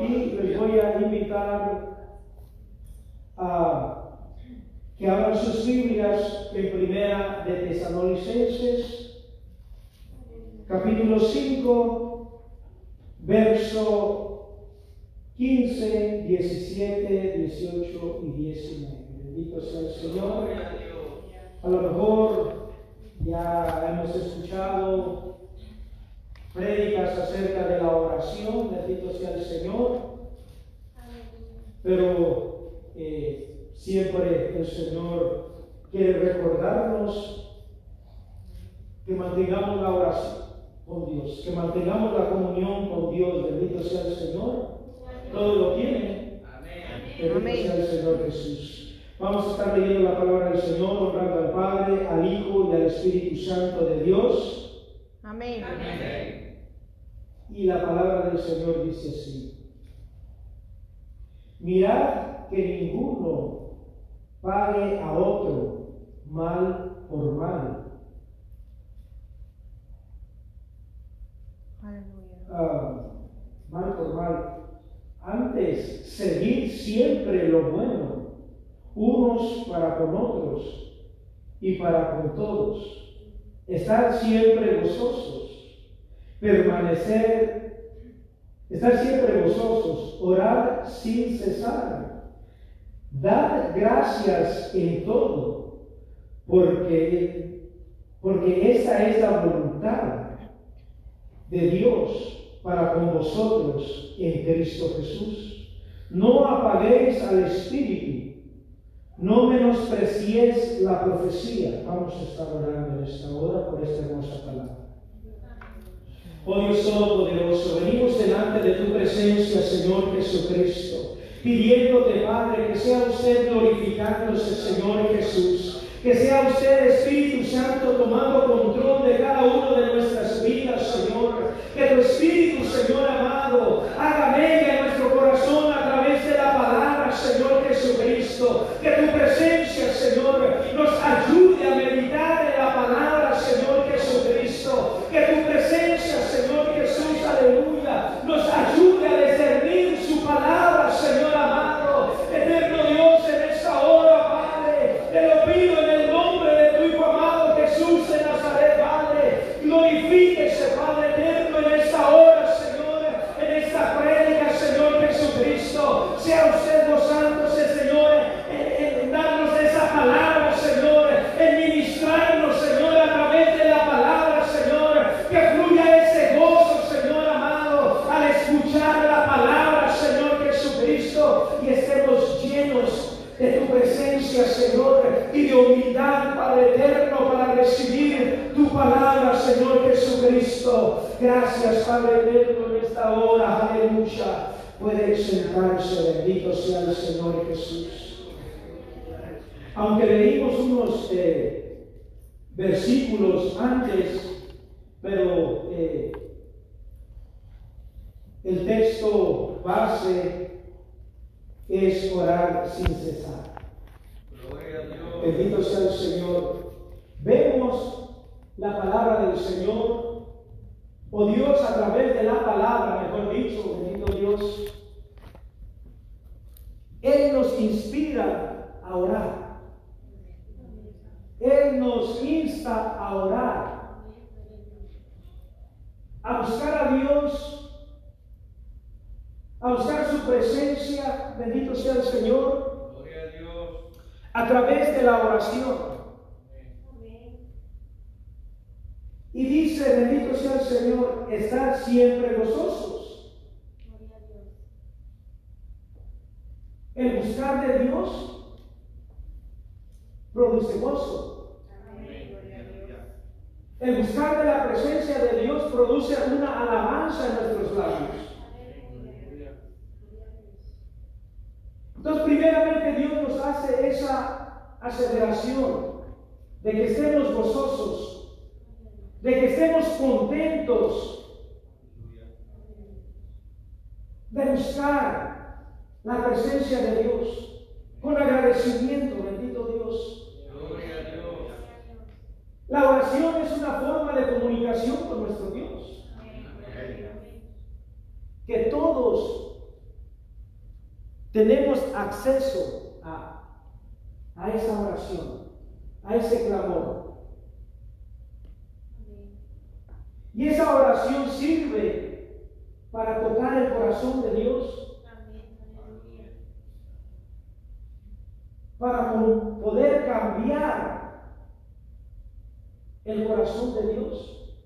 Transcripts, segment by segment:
Y les voy a invitar a que abran sus Biblias en primera de Tesalonicenses, capítulo 5, verso 15, 17, 18 y 19. Bendito sea el Señor. A lo mejor ya hemos escuchado prédicas acerca de la oración, bendito sea el Señor, pero eh, siempre el Señor quiere recordarnos que mantengamos la oración con Dios, que mantengamos la comunión con Dios, bendito sea el Señor, todo lo tiene, bendito sea el Señor Jesús. Vamos a estar leyendo la palabra del Señor, honrando al Padre, al Hijo y al Espíritu Santo de Dios. Amén. Y la palabra del Señor dice así. Mirad que ninguno pague a otro mal por mal. Ah, mal por mal. Antes, seguir siempre lo bueno, unos para con otros y para con todos. Estar siempre gozosos, permanecer, estar siempre gozosos, orar sin cesar, dar gracias en todo, porque, porque esa es la voluntad de Dios para con vosotros en Cristo Jesús. No apaguéis al Espíritu, no menospreciéis la profecía. Vamos a estar orando en esta hora por esta hermosa palabra. Oh Dios Todopoderoso, venimos delante de tu presencia, Señor Jesucristo, pidiéndote, Padre, que sea usted glorificándose, Señor Jesús, que sea usted, Espíritu Santo, tomando control de cada uno de nuestras vidas, Señor. Que tu Espíritu, Señor amado, haga mella en nuestro corazón a través de la palabra, Señor Jesucristo. Que tu presencia, Señor, nos ayude a meditar en la palabra, Señor Jesucristo. Que tu presencia, Señor Jesús, aleluya, nos ayude a discernir su palabra, Señor amado. Eterno Dios, en esta hora, Padre, te lo pido en el nombre de tu Hijo amado Jesús de Nazaret, Padre. Glorifíquese, Padre eterno, en esta hora, Señor, en esta prédica, Señor Jesucristo. Sea usted gozándose, Señor, en, en darnos esa palabra, Señor, en ministrarnos, Señor, a través de la palabra, Señor. Que fluya ese gozo, Señor amado, al escuchar la palabra, Señor Jesucristo, y estemos llenos de tu presencia, Señor, y de humildad, Padre eterno, para recibir tu palabra, Señor Jesucristo. Gracias, Padre eterno, en esta hora, aleluya. Puede sentarse, bendito sea el Señor Jesús. Aunque leímos unos eh, versículos antes, pero eh, el texto base es orar sin cesar. Bendito sea el Señor. Vemos la palabra del Señor, o Dios a través de la palabra, mejor dicho, bendito Dios. Él nos inspira a orar. Él nos insta a orar, a buscar a Dios, a buscar su presencia, bendito sea el Señor, a través de la oración. Y dice, bendito sea el Señor, estar siempre gozosos. El buscar de Dios produce gozo. El buscar de la presencia de Dios produce una alabanza en nuestros labios. Entonces, primeramente Dios nos hace esa aceleración de que estemos gozosos, de que estemos contentos, de buscar la presencia de Dios con agradecimiento, bendito Dios. La oración es una forma de comunicación con nuestro Dios. Que todo todos tenemos acceso a, a esa oración, a ese clamor. Y esa oración sirve para tocar el corazón de Dios. Para poder cambiar el corazón de Dios.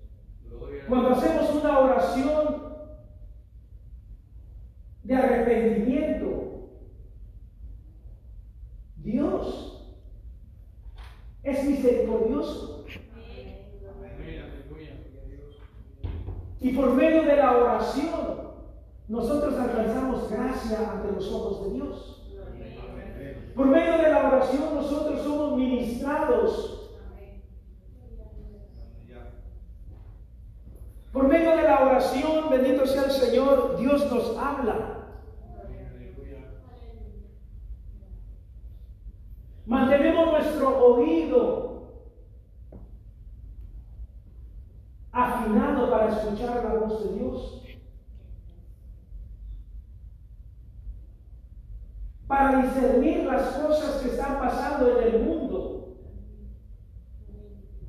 Cuando hacemos una oración de arrepentimiento, Dios es misericordioso. Y por medio de la oración, nosotros alcanzamos gracia ante los ojos de Dios. Por medio de la oración, nosotros somos ministrados Por medio de la oración, bendito sea el Señor, Dios nos habla. Mantenemos nuestro oído afinado para escuchar la voz de Dios. Para discernir las cosas que están pasando en el mundo.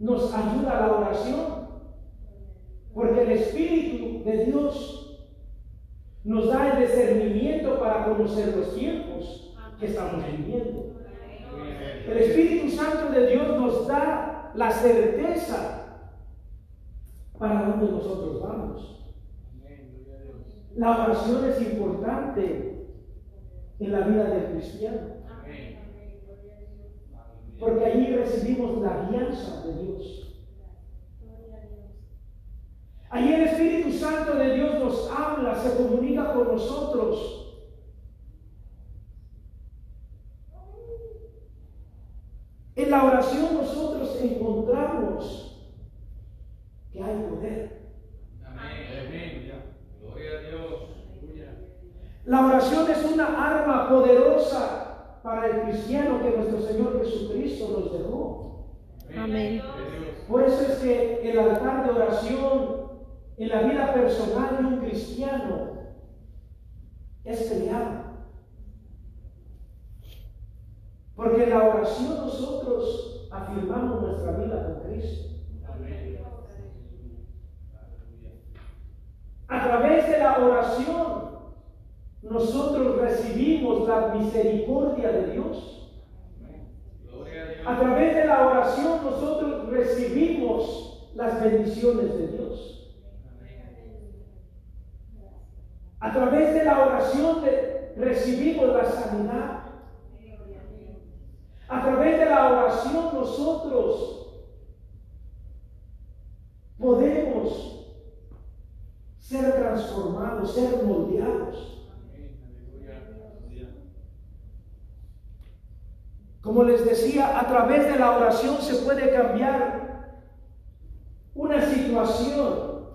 Nos ayuda la oración. Porque el Espíritu de Dios nos da el discernimiento para conocer los tiempos que estamos viviendo. El Espíritu Santo de Dios nos da la certeza para dónde nosotros vamos. La oración es importante en la vida del cristiano. Porque allí recibimos la guianza de Dios. Allí el Espíritu Santo de Dios nos habla, se comunica con nosotros. En la oración nosotros encontramos que hay poder. Amén. Gloria a Dios. La oración es una poderosa para el cristiano que nuestro Señor Jesucristo nos dejó. Amén. Por eso es que el altar de oración en la vida personal de un cristiano es peleado. Porque en la oración nosotros afirmamos nuestra vida con Cristo. A través de la oración nosotros recibimos la misericordia de Dios. A través de la oración nosotros recibimos las bendiciones de Dios. A través de la oración recibimos la sanidad. A través de la oración nosotros podemos ser transformados, ser moldeados. Como les decía, a través de la oración se puede cambiar una situación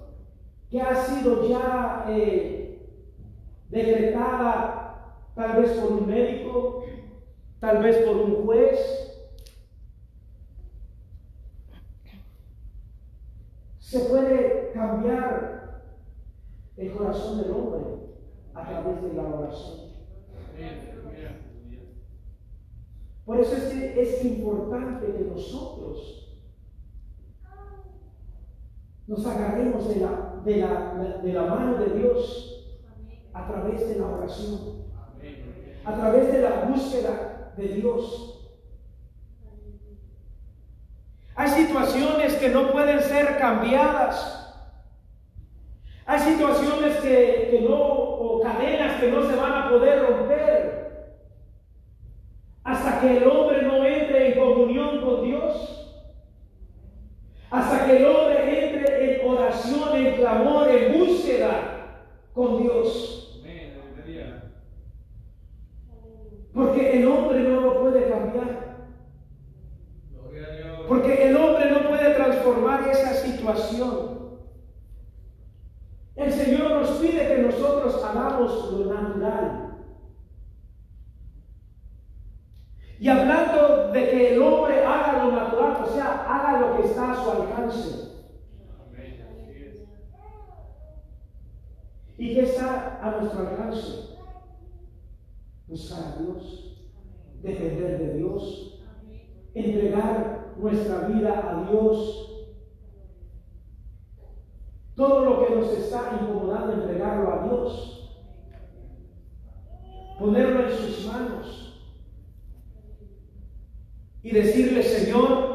que ha sido ya eh, decretada tal vez por un médico, tal vez por un juez. Se puede cambiar el corazón del hombre a través de la oración. Por eso es, es importante que nosotros nos agarremos de la, de la, de la mano de Dios a través de la oración, a través de la búsqueda de Dios. Hay situaciones que no pueden ser cambiadas. Hay situaciones que, no, o cadenas que no se van a poder romper que el hombre no entre en comunión con Dios. Hasta que el hombre entre en oración, en clamor, en búsqueda con Dios. Porque el hombre no lo puede cambiar. Porque el hombre no puede transformar esa situación. El Señor nos pide que nosotros hagamos lo natural. Y hablando de que el hombre haga lo natural, o sea, haga lo que está a su alcance. ¿Y qué está a nuestro alcance? Buscar a Dios, depender de Dios, entregar nuestra vida a Dios. Todo lo que nos está incomodando, entregarlo a Dios. Ponerlo en sus manos. Y decirle, Señor,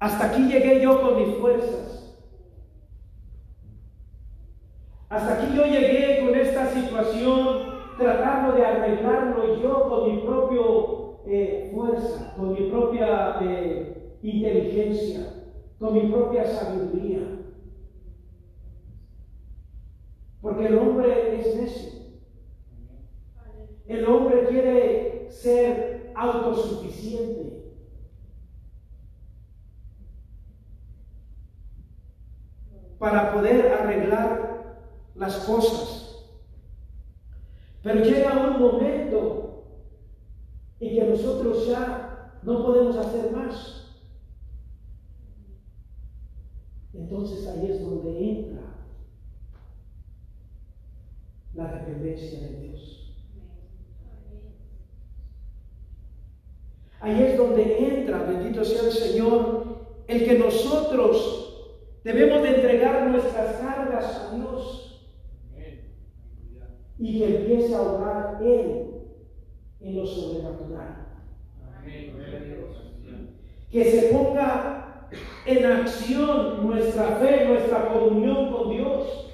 hasta aquí llegué yo con mis fuerzas. Hasta aquí yo llegué con esta situación tratando de arreglarlo yo con mi propia eh, fuerza, con mi propia eh, inteligencia, con mi propia sabiduría. Porque el hombre es necio. El hombre quiere ser autosuficiente. para poder arreglar las cosas. Pero llega un momento en que nosotros ya no podemos hacer más. Entonces ahí es donde entra la dependencia de Dios. Ahí es donde entra, bendito sea el Señor, el que nosotros Debemos de entregar nuestras cargas a Dios y que empiece a obrar Él en lo sobrenatural. Que se ponga en acción nuestra fe, nuestra comunión con Dios.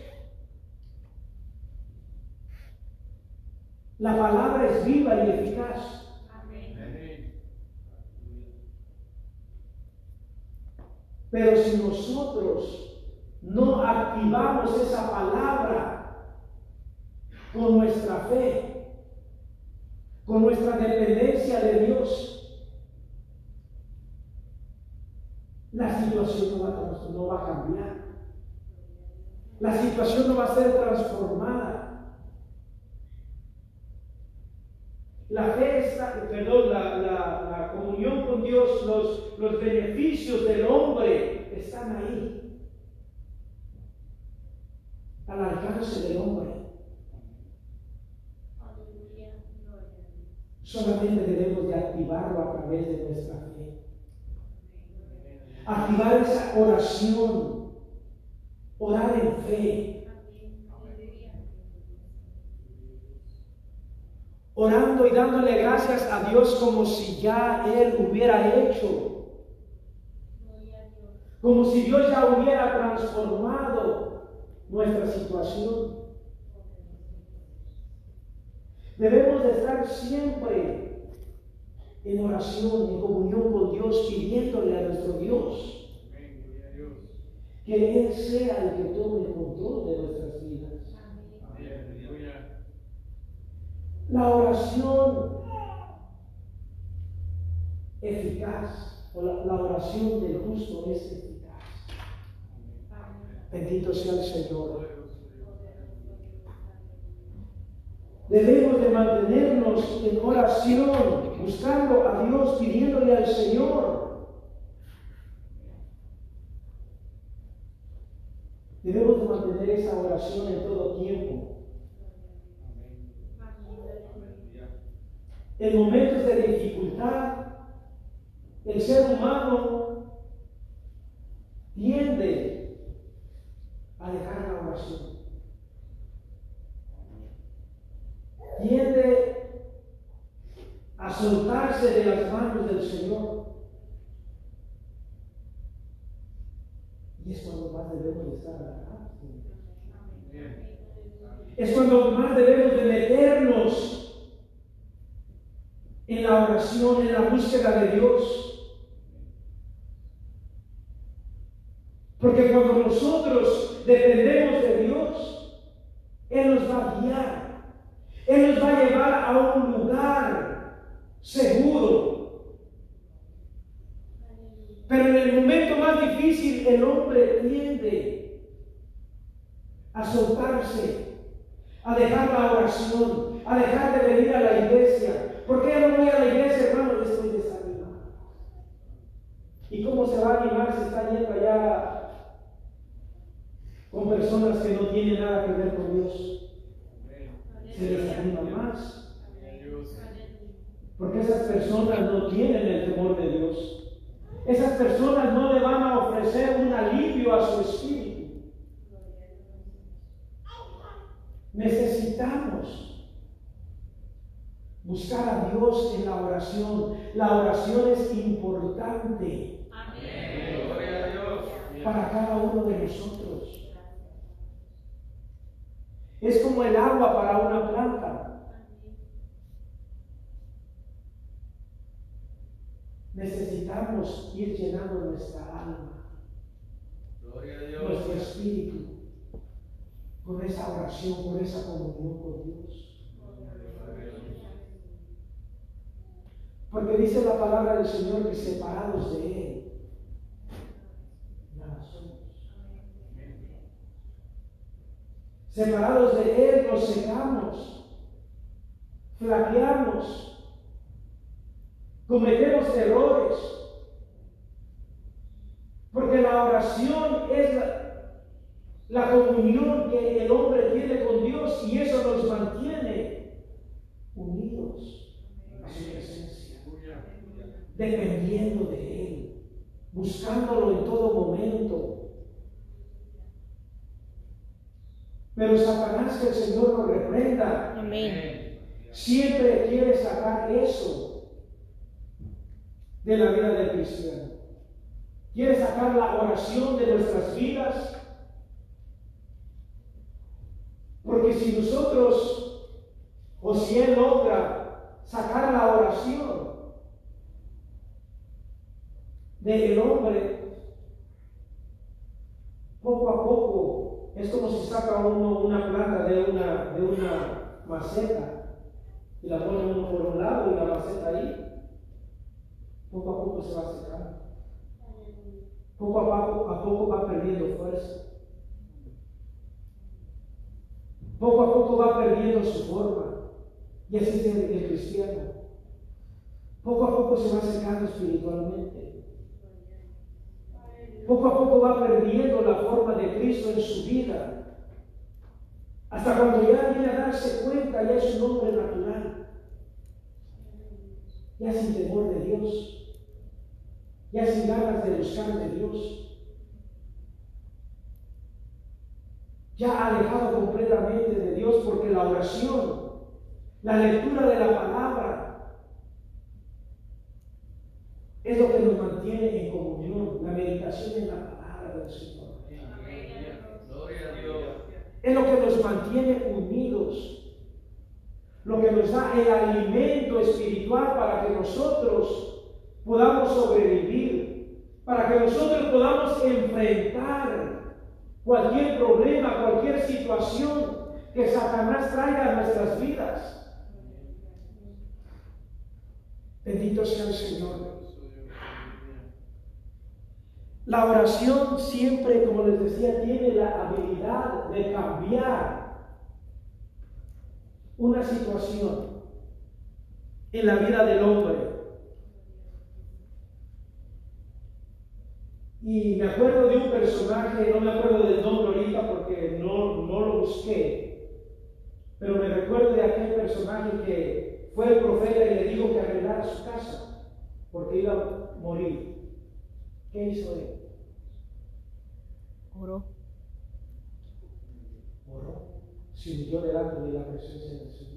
La palabra es viva y eficaz. Pero si nosotros no activamos esa palabra con nuestra fe, con nuestra dependencia de Dios, la situación no va, no va a cambiar. La situación no va a ser transformada. La fe está, perdón, la, comunión con Dios, los, los beneficios del hombre están ahí, al alcance del hombre. Solamente debemos de activarlo a través de nuestra fe. Activar esa oración, orar en fe, orando y dándole gracias a Dios como si ya Él hubiera hecho, como si Dios ya hubiera transformado nuestra situación. Debemos de estar siempre en oración, en comunión con Dios, pidiéndole a nuestro Dios que Él sea el que tome el control de nuestras vidas. La oración eficaz o la, oración del justo es eficaz. Bendito sea el Señor. Debemos de mantenernos en oración, buscando a Dios, pidiéndole al Señor. Debemos de mantener esa oración en todo tiempo. En momentos de dificultad, el ser humano tiende a dejar la oración. Tiende a soltarse de las manos del Señor. Y es cuando más debemos de estar acá. Es cuando más debemos de meternos en la oración, en la búsqueda de Dios. Porque cuando nosotros dependemos de Dios, Él nos va a guiar. Él nos va a llevar a un lugar seguro. Pero en el momento más difícil el hombre tiende a soltarse, a dejar la oración, a dejar de venir a la iglesia, ¿Por qué no voy a la iglesia, hermano? Estoy desanimado. ¿Y cómo se va a animar si está yendo allá con personas que no tienen nada que ver con Dios. Se desanima más. Porque esas personas no tienen el temor de Dios. Esas personas no le van a ofrecer un alivio a su espíritu. Necesitamos buscar a Dios en la oración. La oración es importante para cada uno de nosotros. Es como el agua para una planta. necesitamos ir llenando nuestra alma, nuestro espíritu, con esa oración, con esa comunión con Dios. Porque dice la palabra del Señor que separados de Él, nada somos. Separados de Él nos secamos, flaqueamos, cometemos errores. Porque la oración es la, comunión que el hombre tiene con Dios y eso nos mantiene unidos a su presencia, dependiendo de Él, buscándolo en todo momento. Pero Satanás, que el Señor lo reprenda, Amén. siempre quiere sacar eso de la vida del cristiano. Quiere sacar la oración de nuestras vidas. Porque si nosotros, o si Él logra sacar la oración del hombre, poco a poco, es como si saca uno una planta de una, de una maceta y la pone uno por un lado y la maceta ahí poco a poco se va secando. Poco a poco, a poco va perdiendo fuerza. Poco a poco va perdiendo su forma. Y así es el, cristiano. Poco a poco se va secando espiritualmente. Poco a poco va perdiendo la forma de Cristo en su vida. Hasta cuando ya viene a darse cuenta, ya es un hombre natural. Ya sin temor de Dios ya sin ganas de buscar de Dios, ya alejado completamente de Dios porque la oración, la lectura de la palabra, es lo que nos mantiene en comunión, la meditación en la palabra del Señor. Es lo que nos mantiene unidos, lo que nos da el alimento espiritual para que nosotros podamos sobrevivir, para que nosotros podamos enfrentar cualquier problema, cualquier situación que Satanás traiga a nuestras vidas. Bendito sea el Señor. La oración siempre, como les decía, tiene la habilidad de cambiar una situación en la vida del hombre. Y me acuerdo de un personaje, no me acuerdo del nombre ahorita porque no, no lo busqué, pero me recuerdo de aquel personaje que fue el profeta y le dijo que arreglara su casa porque iba a morir. ¿Qué hizo él? Oró. Oró. Se humilló delante de la presencia del Señor.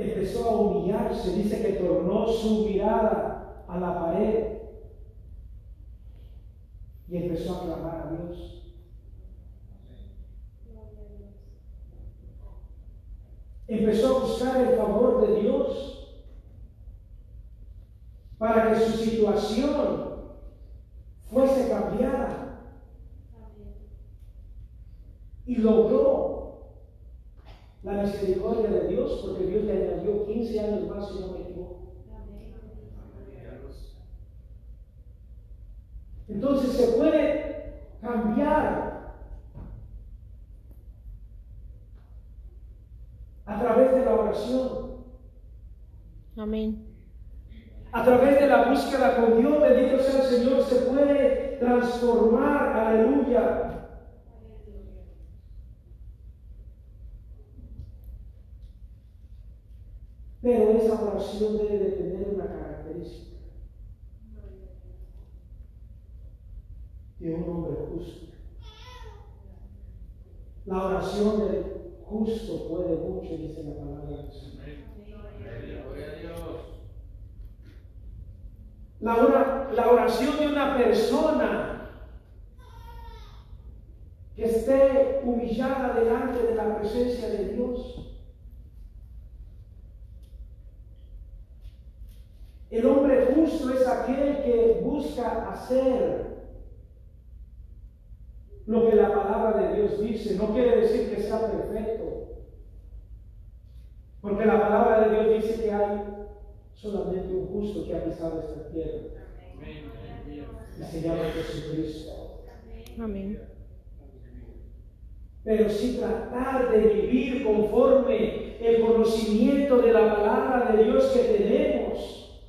empezó a humillarse, dice que tornó su mirada a la pared y empezó a clamar a Dios. Empezó a buscar el favor de Dios para que su situación fuese cambiada. Y logró la misericordia de Dios, porque Dios le añadió 15 años más, si no me equivoco. Entonces se puede cambiar a través de la oración. Amén. A través de la búsqueda con Dios, bendito sea el Señor, se puede transformar, aleluya. Pero esa oración debe de tener una característica de un hombre justo. La oración del justo puede mucho, dice la palabra del Señor. La, oración de una persona que esté humillada delante de la presencia de Dios. El hombre justo es aquel que busca hacer lo que la palabra de Dios dice. No quiere decir que sea perfecto. Porque la palabra de Dios dice que hay solamente un justo que ha pisado esta tierra. Y se llama Jesucristo. Amén. Pero si tratar de vivir conforme el conocimiento de la palabra de Dios que tenemos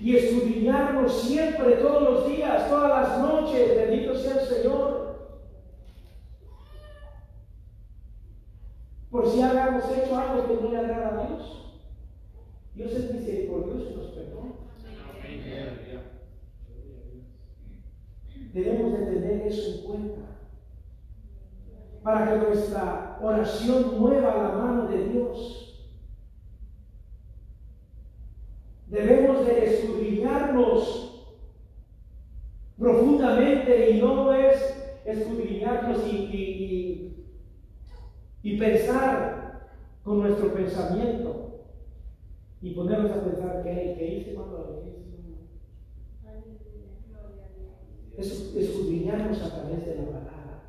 y escudriñarnos siempre, todos los días, todas las noches, bendito sea el Señor. Habíamos hecho algo que no le agrada a Dios. Dios es misericordioso y nos perdona. Debemos de tener eso en cuenta para que nuestra oración mueva la mano de Dios Debemos de escudriñarnos profundamente y no es escudriñarnos y, pensar con nuestro pensamiento y ponernos a pensar que, hice cuando es escudriñarnos a través de la palabra.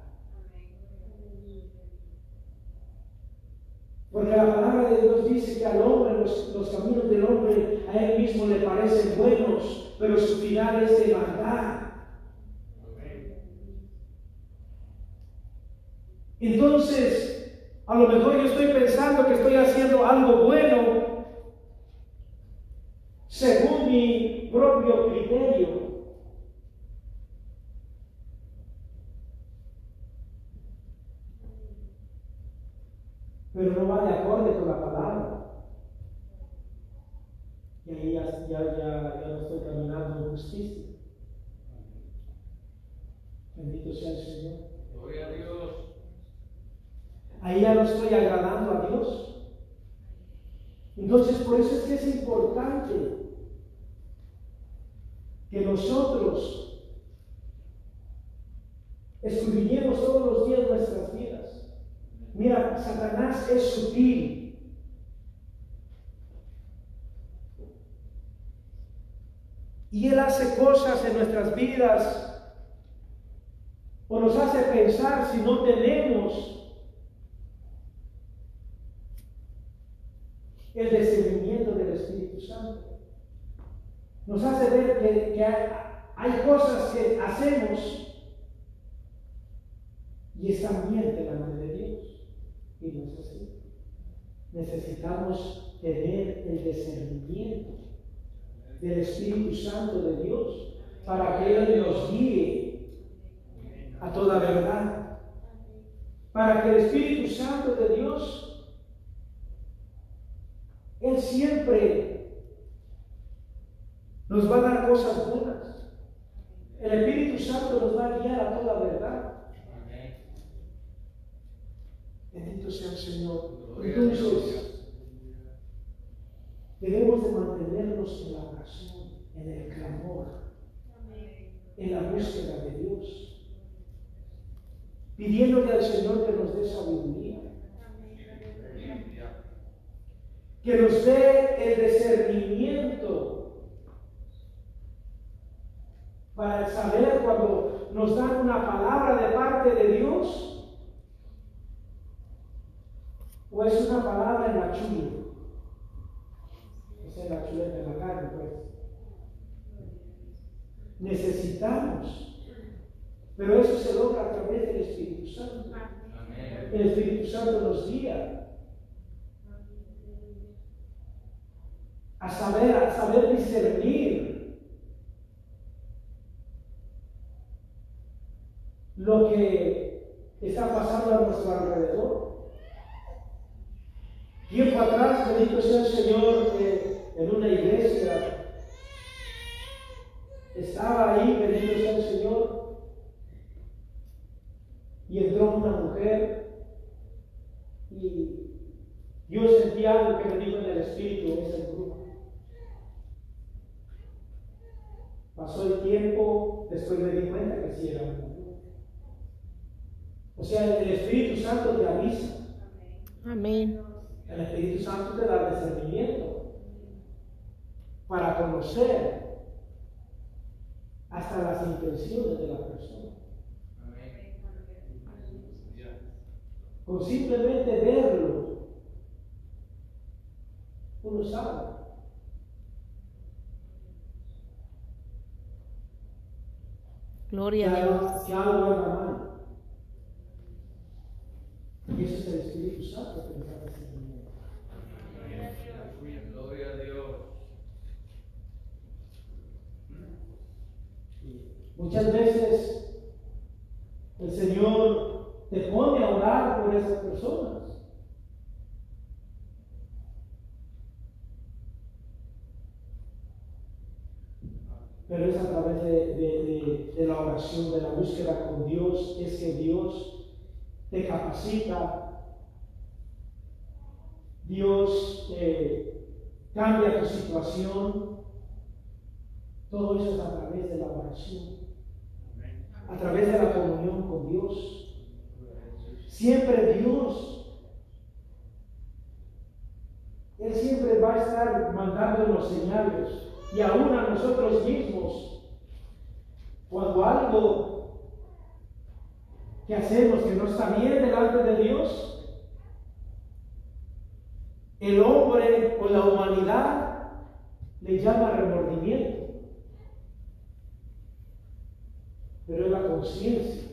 Porque la palabra de Dios dice que al hombre, los, caminos del hombre, a él mismo le parecen buenos, pero su final es de maldad. Entonces, a lo mejor yo estoy pensando que estoy haciendo algo bueno según mi propio criterio. pero no va de acorde con la palabra. Y ahí ya, ya, ya, no estoy caminando en justicia. Bendito sea el Señor. Gloria a Dios. Ahí ya no estoy agradando a Dios. Entonces, por eso es que es importante que nosotros escudriñemos todos los días nuestras vidas. Mira, Satanás es sutil. Y él hace cosas en nuestras vidas o nos hace pensar si no tenemos el discernimiento del Espíritu Santo. Nos hace ver que, hay, cosas que hacemos y están bien delante de Dios. Y no es así. Necesitamos tener el discernimiento del Espíritu Santo de Dios para que Él nos guíe a toda verdad. Para que el Espíritu Santo de Dios, Él siempre nos va a dar cosas buenas. El Espíritu Santo nos va a guiar a toda verdad. Bendito sea el Señor. Entonces, debemos de mantenernos en la oración, en el clamor, en la búsqueda de Dios, pidiéndole al Señor que nos dé sabiduría, que nos dé el discernimiento para saber cuando nos dan una palabra de parte de Dios, o es una palabra en la chula. Es la chuleta de la carne, pues. Necesitamos. Pero eso se logra a través del Espíritu Santo. El Espíritu Santo nos guía. a saber, a saber discernir lo que está pasando a nuestro alrededor. Tiempo atrás, bendito sea el Señor, en una iglesia estaba ahí, bendito sea el Señor, y entró una mujer y yo sentí algo que me dijo en el espíritu ese grupo. Pasó el tiempo, después me di cuenta que sí era. O sea, el Espíritu Santo te avisa. Amén. El Espíritu Santo te da discernimiento para conocer hasta las intenciones de la persona. Con simplemente verlo, uno sabe. Gloria a Dios. Que algo anda mal. Y ese es el Espíritu Santo que nos da discernimiento. Gloria a Dios. Muchas veces el Señor te pone a orar por esas personas. Pero es a través de, de- de- de la oración, de la búsqueda con Dios, es que Dios te capacita, Dios eh, cambia tu situación. Todo eso es a través de la oración, a través de la comunión con Dios. Siempre Dios, Él siempre va a estar mandándonos señales. Y aún a nosotros mismos, cuando algo que hacemos que no está bien delante de Dios, el hombre o la humanidad le llama remordimiento. Pero es la conciencia.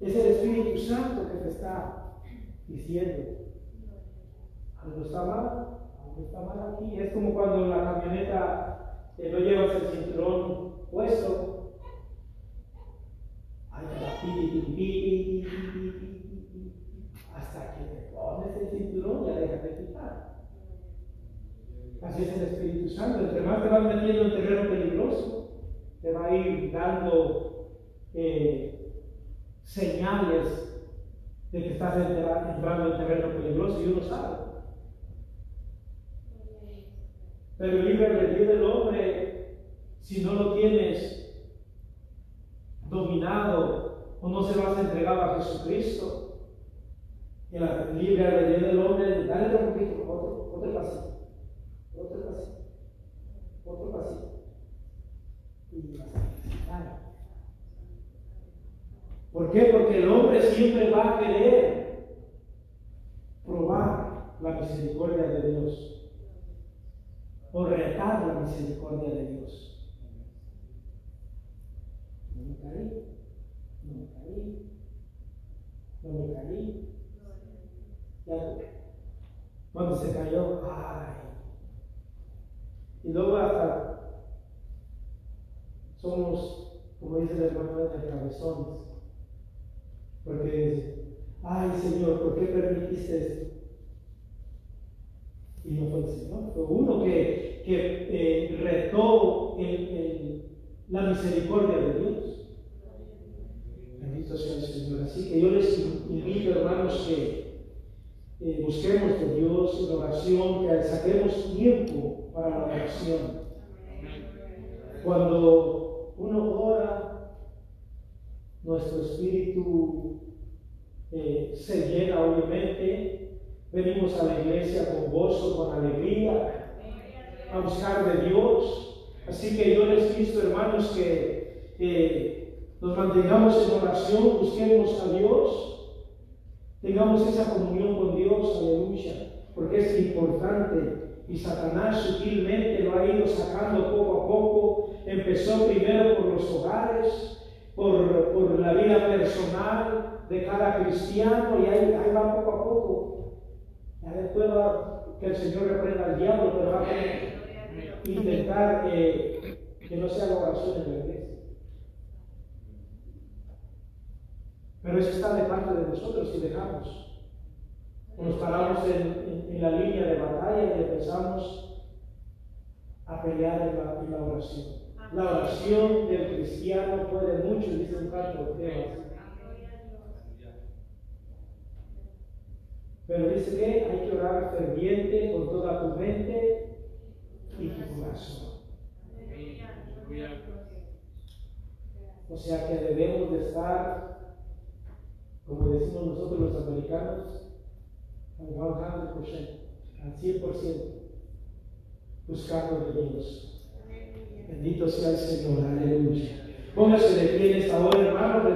Es el Espíritu Santo que te está diciendo, algo está mal, algo está mal aquí. Es como cuando la camioneta eh, no llevas el cinturón puesto. Ay, te la Así es el Espíritu Santo. Entre más te vas metiendo en terreno peligroso, te va a ir dando eh, señales de que estás entra- entrando en terreno peligroso y uno sabe. Pero el libre albedrío del hombre, si no lo tienes dominado o no se lo has entregado a Jesucristo, el libre albedrío del hombre, dale otro poquito, otro, otro pasito, otro pasito, otro pasito. Y dale. ¿Por qué? Porque el hombre siempre va a querer probar la misericordia de Dios o retar la misericordia de Dios. No me caí, no me caí, no me caí. Ya, cuando se cayó, ay. Y luego hasta somos, como dice el hermano de cabezones. Porque dice, ay Señor, ¿por qué permitiste esto? Y no fue el Señor, fue uno que, que eh, retó la misericordia de Dios. Bendito sea el Señor. Así que yo les invito, hermanos, que eh, busquemos de Dios en oración, que saquemos tiempo para la oración. Cuando uno ora, nuestro espíritu eh, se llena, obviamente. Venimos a la iglesia con gozo, con alegría, a buscar de Dios. Así que yo les pido, hermanos, que nos mantengamos en oración, busquemos a Dios, tengamos esa comunión con Dios, aleluya, porque es importante. Y Satanás sutilmente lo ha ido sacando poco a poco. Empezó primero por los hogares, por, por la vida personal de cada cristiano, y ahí, ahí va poco a poco. Ya después va que el Señor reprenda al diablo, pero va a intentar eh, que no se haga oración en la iglesia. Pero eso está de parte de nosotros si dejamos. Nos paramos en, en, la línea de batalla y empezamos a pelear en la, en la oración. La oración del cristiano puede mucho, dice un canto de Pero dice que hay que orar ferviente con toda tu mente y tu corazón. O sea que debemos de estar, como decimos nosotros los americanos, al 100%, al 100%, buscando de Dios. Bendito sea el Señor, aleluya. Póngase de pie en esta hora, hermano.